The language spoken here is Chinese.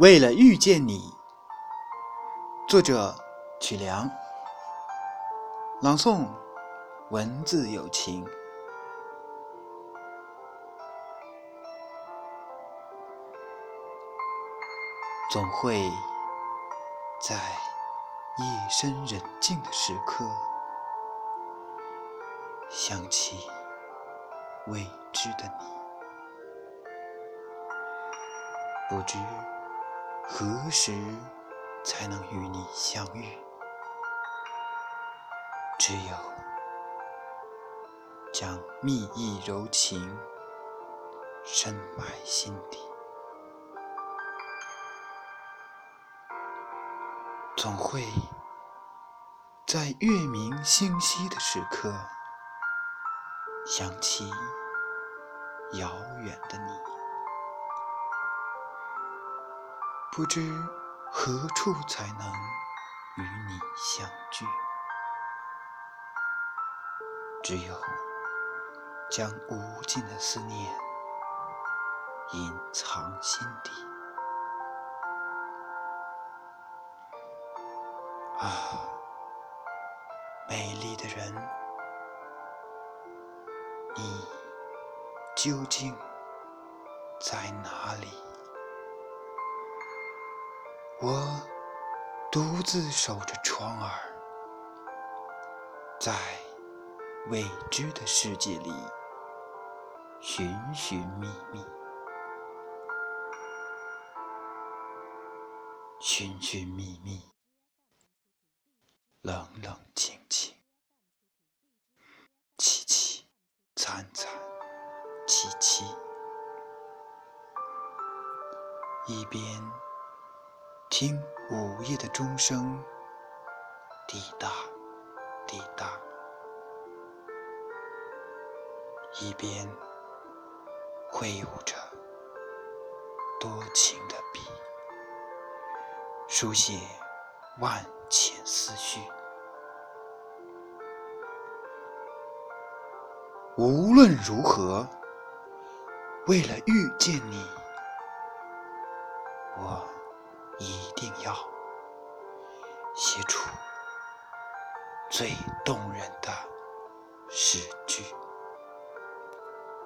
为了遇见你，作者曲良，朗诵文字有情，总会在夜深人静的时刻，想起未知的你，不知。何时才能与你相遇？只有将蜜意柔情深埋心底，总会在月明星稀的时刻想起遥远的你。不知何处才能与你相聚，只有将无尽的思念隐藏心底。啊，美丽的人，你究竟在哪里？我独自守着窗儿，在未知的世界里寻寻觅觅，寻寻觅觅，冷冷清清，凄凄惨惨戚戚，一边。听午夜的钟声，滴答滴答，一边挥舞着多情的笔，书写万千思绪。无论如何，为了遇见你，我。一定要写出最动人的诗句。